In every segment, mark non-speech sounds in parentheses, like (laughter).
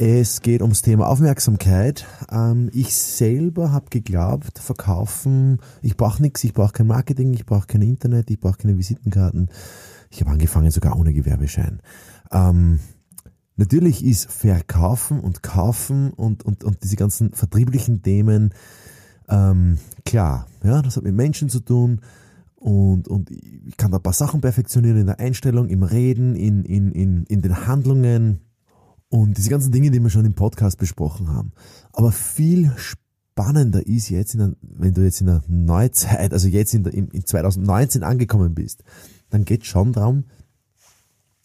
es geht ums Thema Aufmerksamkeit. Ähm, ich selber habe geglaubt, verkaufen, ich brauche nichts, ich brauche kein Marketing, ich brauche kein Internet, ich brauche keine Visitenkarten. Ich habe angefangen sogar ohne Gewerbeschein. Ähm, natürlich ist Verkaufen und Kaufen und, und, und diese ganzen vertrieblichen Themen ähm, klar. Ja, das hat mit Menschen zu tun und, und ich kann da ein paar Sachen perfektionieren in der Einstellung, im Reden, in, in, in, in den Handlungen und diese ganzen Dinge, die wir schon im Podcast besprochen haben. Aber viel spannender ist jetzt, der, wenn du jetzt in der Neuzeit, also jetzt in, der, in 2019 angekommen bist, dann geht schon darum,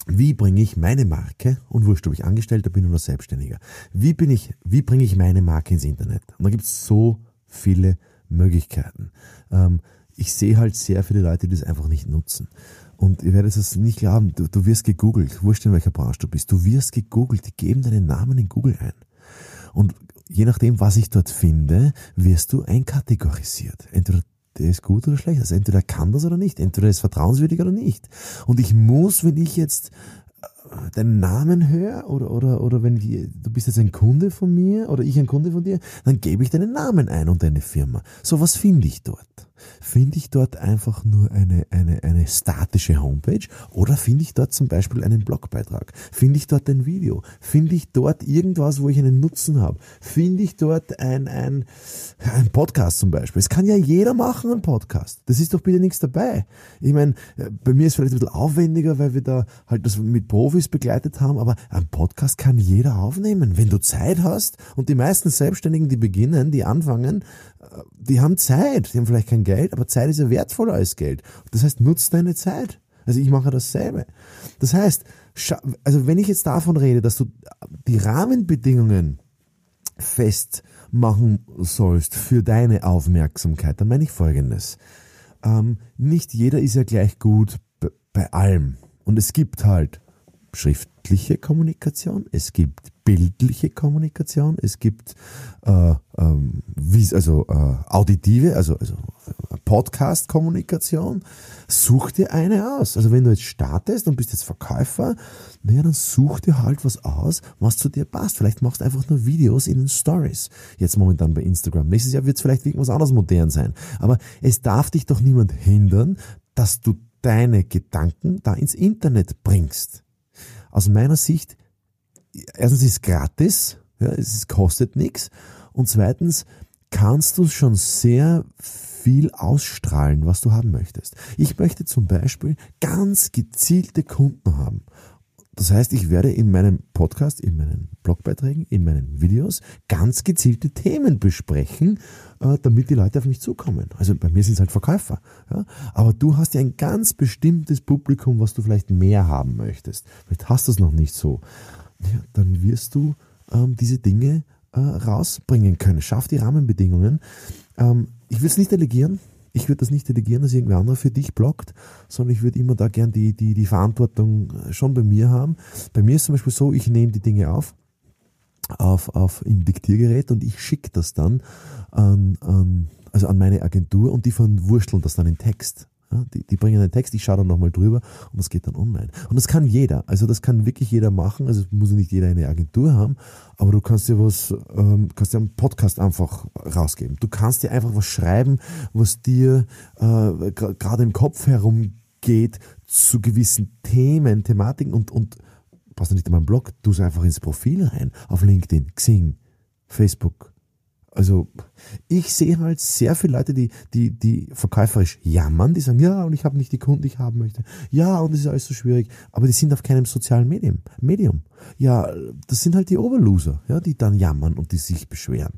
wie bringe ich meine Marke, und wurscht, ob ich Angestellter bin oder Selbstständiger, wie bin ich, wie bringe ich meine Marke ins Internet? Und da gibt es so viele Möglichkeiten. Ähm, ich sehe halt sehr viele Leute, die das einfach nicht nutzen. Und ihr werdet es nicht glauben, du, du wirst gegoogelt, wurscht in welcher Branche du bist, du wirst gegoogelt, die geben deinen Namen in Google ein. Und je nachdem, was ich dort finde, wirst du einkategorisiert. Entweder der ist gut oder schlecht. Also entweder kann das oder nicht. Entweder ist vertrauenswürdig oder nicht. Und ich muss, wenn ich jetzt äh, deinen Namen höre oder, oder, oder wenn wir, du bist jetzt ein Kunde von mir oder ich ein Kunde von dir, dann gebe ich deinen Namen ein und deine Firma. So was finde ich dort finde ich dort einfach nur eine, eine, eine statische Homepage oder finde ich dort zum Beispiel einen Blogbeitrag? Finde ich dort ein Video? Finde ich dort irgendwas, wo ich einen Nutzen habe? Finde ich dort ein, ein, ein Podcast zum Beispiel? Es kann ja jeder machen, einen Podcast. Das ist doch bitte nichts dabei. Ich meine, bei mir ist es vielleicht ein bisschen aufwendiger, weil wir da halt das mit Profis begleitet haben, aber ein Podcast kann jeder aufnehmen. Wenn du Zeit hast und die meisten Selbstständigen, die beginnen, die anfangen, die haben Zeit, die haben vielleicht kein Geld, aber Zeit ist ja wertvoller als Geld. Das heißt, nutzt deine Zeit. Also ich mache dasselbe. Das heißt, also wenn ich jetzt davon rede, dass du die Rahmenbedingungen festmachen sollst für deine Aufmerksamkeit, dann meine ich Folgendes. Ähm, nicht jeder ist ja gleich gut bei allem. Und es gibt halt schriftliche Kommunikation, es gibt bildliche Kommunikation, es gibt äh, ähm, also äh, auditive, also, also Podcast-Kommunikation. Such dir eine aus. Also wenn du jetzt startest und bist jetzt Verkäufer, naja, dann such dir halt was aus, was zu dir passt. Vielleicht machst du einfach nur Videos in den Stories. Jetzt momentan bei Instagram. Nächstes Jahr wird es vielleicht irgendwas anderes modern sein. Aber es darf dich doch niemand hindern, dass du deine Gedanken da ins Internet bringst. Aus meiner Sicht erstens ist es gratis, ja, es kostet nichts und zweitens kannst du schon sehr viel ausstrahlen, was du haben möchtest. Ich möchte zum Beispiel ganz gezielte Kunden haben. Das heißt, ich werde in meinem Podcast, in meinen Blogbeiträgen, in meinen Videos ganz gezielte Themen besprechen, äh, damit die Leute auf mich zukommen. Also bei mir sind es halt Verkäufer. Ja? Aber du hast ja ein ganz bestimmtes Publikum, was du vielleicht mehr haben möchtest. Vielleicht hast du es noch nicht so ja, dann wirst du ähm, diese Dinge äh, rausbringen können. Schaff die Rahmenbedingungen. Ähm, ich will es nicht delegieren. Ich würde das nicht delegieren, dass irgendwer andere für dich blockt, sondern ich würde immer da gern die, die, die Verantwortung äh, schon bei mir haben. Bei mir ist zum Beispiel so, ich nehme die Dinge auf, auf, auf im Diktiergerät und ich schicke das dann an, an, also an meine Agentur und die verwurschteln das dann in Text. Ja, die, die bringen einen Text, ich schaue dann nochmal drüber und das geht dann online. Und das kann jeder. Also das kann wirklich jeder machen. Also muss nicht jeder eine Agentur haben, aber du kannst dir was, ähm, kannst dir einen Podcast einfach rausgeben. Du kannst dir einfach was schreiben, was dir äh, gerade im Kopf herumgeht zu gewissen Themen, Thematiken und, und passt nicht in meinen Blog, tu es einfach ins Profil rein, auf LinkedIn, Xing, Facebook, also ich sehe halt sehr viele Leute, die, die, die verkäuferisch jammern, die sagen, ja, und ich habe nicht die Kunden, die ich haben möchte. Ja, und es ist alles so schwierig. Aber die sind auf keinem sozialen Medium. Medium. Ja, das sind halt die Oberloser, ja, die dann jammern und die sich beschweren.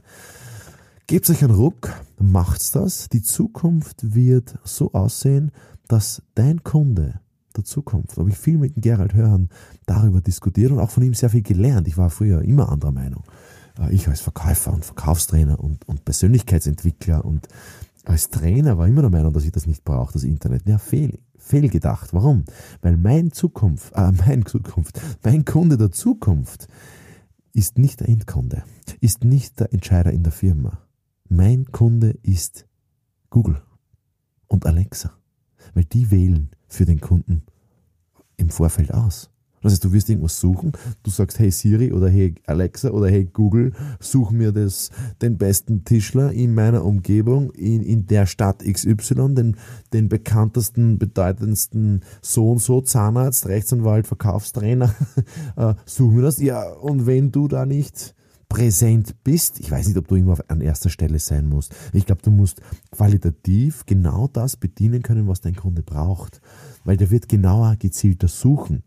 Gebt euch einen Ruck, macht's das. Die Zukunft wird so aussehen, dass dein Kunde der Zukunft, habe ich viel mit Gerald Hörhan darüber diskutiert und auch von ihm sehr viel gelernt. Ich war früher immer anderer Meinung äh, ich als Verkäufer und Verkaufstrainer und, und Persönlichkeitsentwickler und als Trainer war immer der Meinung, dass ich das nicht brauche, das Internet. Ja, fehl, fehlgedacht. Warum? Weil mein Zukunft, äh, mein Zukunft, mein Kunde der Zukunft ist nicht der Endkunde, ist nicht der Entscheider in der Firma. Mein Kunde ist Google und Alexa, weil die wählen für den Kunden im Vorfeld aus. Das heißt, du wirst irgendwas suchen, du sagst, hey Siri oder hey Alexa oder hey Google, such mir das, den besten Tischler in meiner Umgebung, in, in der Stadt XY, den, den bekanntesten, bedeutendsten so und so, Zahnarzt, Rechtsanwalt, Verkaufstrainer, (laughs) äh, such mir das. Ja, und wenn du da nicht präsent bist, ich weiß nicht, ob du immer an erster Stelle sein musst. Ich glaube, du musst qualitativ genau das bedienen können, was dein Kunde braucht, weil der wird genauer, gezielter suchen.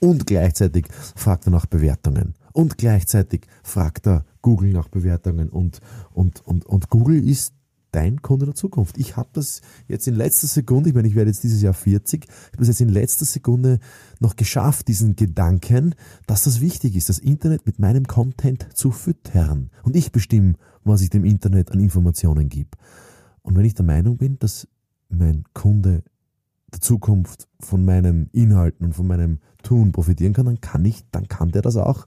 Und gleichzeitig fragt er nach Bewertungen. Und gleichzeitig fragt er Google nach Bewertungen. Und, und, und, und Google ist dein Kunde der Zukunft. Ich habe das jetzt in letzter Sekunde, ich meine, ich werde jetzt dieses Jahr 40, ich habe das jetzt in letzter Sekunde noch geschafft, diesen Gedanken, dass das wichtig ist, das Internet mit meinem Content zu füttern. Und ich bestimme, was ich dem Internet an Informationen gebe. Und wenn ich der Meinung bin, dass mein Kunde der Zukunft von meinen Inhalten und von meinem Tun profitieren kann, dann kann ich, dann kann der das auch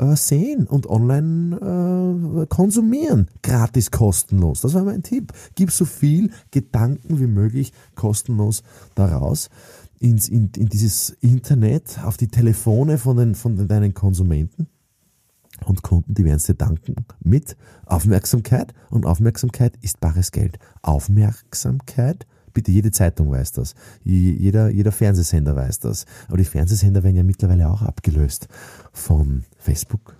äh, sehen und online äh, konsumieren. Gratis, kostenlos. Das war mein Tipp. Gib so viel Gedanken wie möglich kostenlos daraus ins, in, in dieses Internet, auf die Telefone von, den, von deinen Konsumenten und Kunden, die werden es dir danken mit Aufmerksamkeit und Aufmerksamkeit ist bares Geld. Aufmerksamkeit Bitte, jede Zeitung weiß das. Jeder, jeder Fernsehsender weiß das. Aber die Fernsehsender werden ja mittlerweile auch abgelöst von Facebook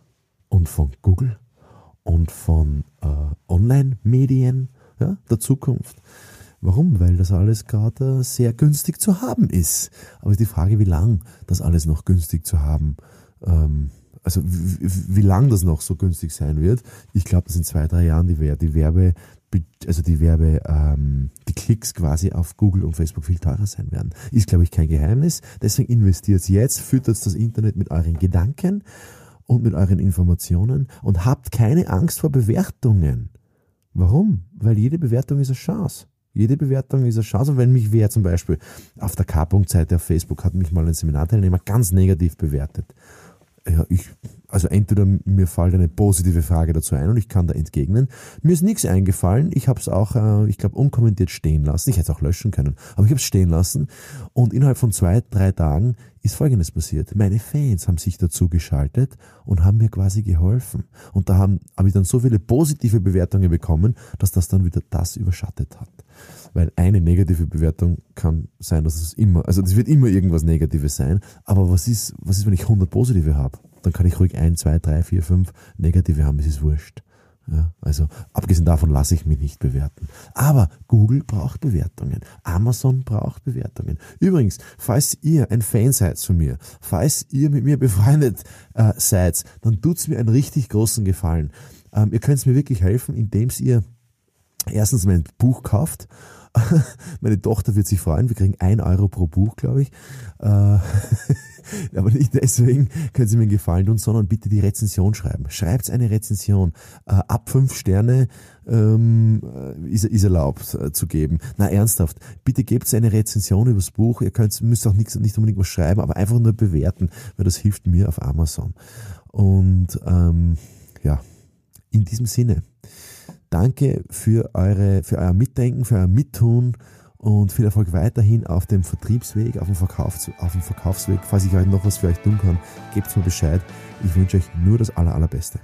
und von Google und von äh, Online-Medien ja, der Zukunft. Warum? Weil das alles gerade sehr günstig zu haben ist. Aber die Frage, wie lang das alles noch günstig zu haben, ähm, also wie, lang das noch so günstig sein wird. Ich glaube, dass in zwei, drei Jahren die, die Werbe, also die Werbe, ähm, Klicks quasi auf Google und Facebook viel teurer sein werden. Ist, glaube ich, kein Geheimnis. Deswegen investiert jetzt, füttert das Internet mit euren Gedanken und mit euren Informationen und habt keine Angst vor Bewertungen. Warum? Weil jede Bewertung ist eine Chance. Jede Bewertung ist eine Chance. Und wenn mich wer zum Beispiel auf der K-Punkt-Seite auf Facebook hat mich mal ein Seminarteilnehmer ganz negativ bewertet ja, ich, also entweder mir fällt eine positive Frage dazu ein und ich kann da entgegnen. Mir ist nichts eingefallen. Ich habe es auch, äh, ich glaube, unkommentiert stehen lassen. Ich hätte es auch löschen können, aber ich habe es stehen lassen. Und innerhalb von zwei, drei Tagen ist Folgendes passiert. Meine Fans haben sich dazu geschaltet und haben mir quasi geholfen. Und da haben, habe ich dann so viele positive Bewertungen bekommen, dass das dann wieder das überschattet hat. Weil eine negative Bewertung kann sein, dass es immer, also es wird immer irgendwas Negatives sein. Aber was ist, was ist, wenn ich 100 positive habe? Dann kann ich ruhig ein, zwei, drei, vier, fünf negative haben. Es ist wurscht. Ja, also abgesehen davon lasse ich mich nicht bewerten. Aber Google braucht Bewertungen. Amazon braucht Bewertungen. Übrigens, falls ihr ein Fan seid von mir, falls ihr mit mir befreundet äh, seid, dann tut's mir einen richtig großen Gefallen. Ähm, ihr könnt mir wirklich helfen, indem ihr erstens mein Buch kauft (laughs) Meine Tochter wird sich freuen. Wir kriegen ein Euro pro Buch, glaube ich. Äh, (laughs) aber nicht deswegen können Sie mir einen Gefallen tun, sondern bitte die Rezension schreiben. Schreibt eine Rezension. Äh, ab fünf Sterne ähm, ist, ist erlaubt äh, zu geben. Na ernsthaft, bitte gebt eine Rezension übers Buch. Ihr könnt, müsst auch nicht, nicht unbedingt was schreiben, aber einfach nur bewerten, weil das hilft mir auf Amazon. Und ähm, ja, in diesem Sinne. Danke für, eure, für euer Mitdenken, für euer Mittun und viel Erfolg weiterhin auf dem Vertriebsweg, auf dem, Verkaufs-, auf dem Verkaufsweg. Falls ich heute noch was für euch tun kann, gebt mir Bescheid. Ich wünsche euch nur das aller, allerbeste.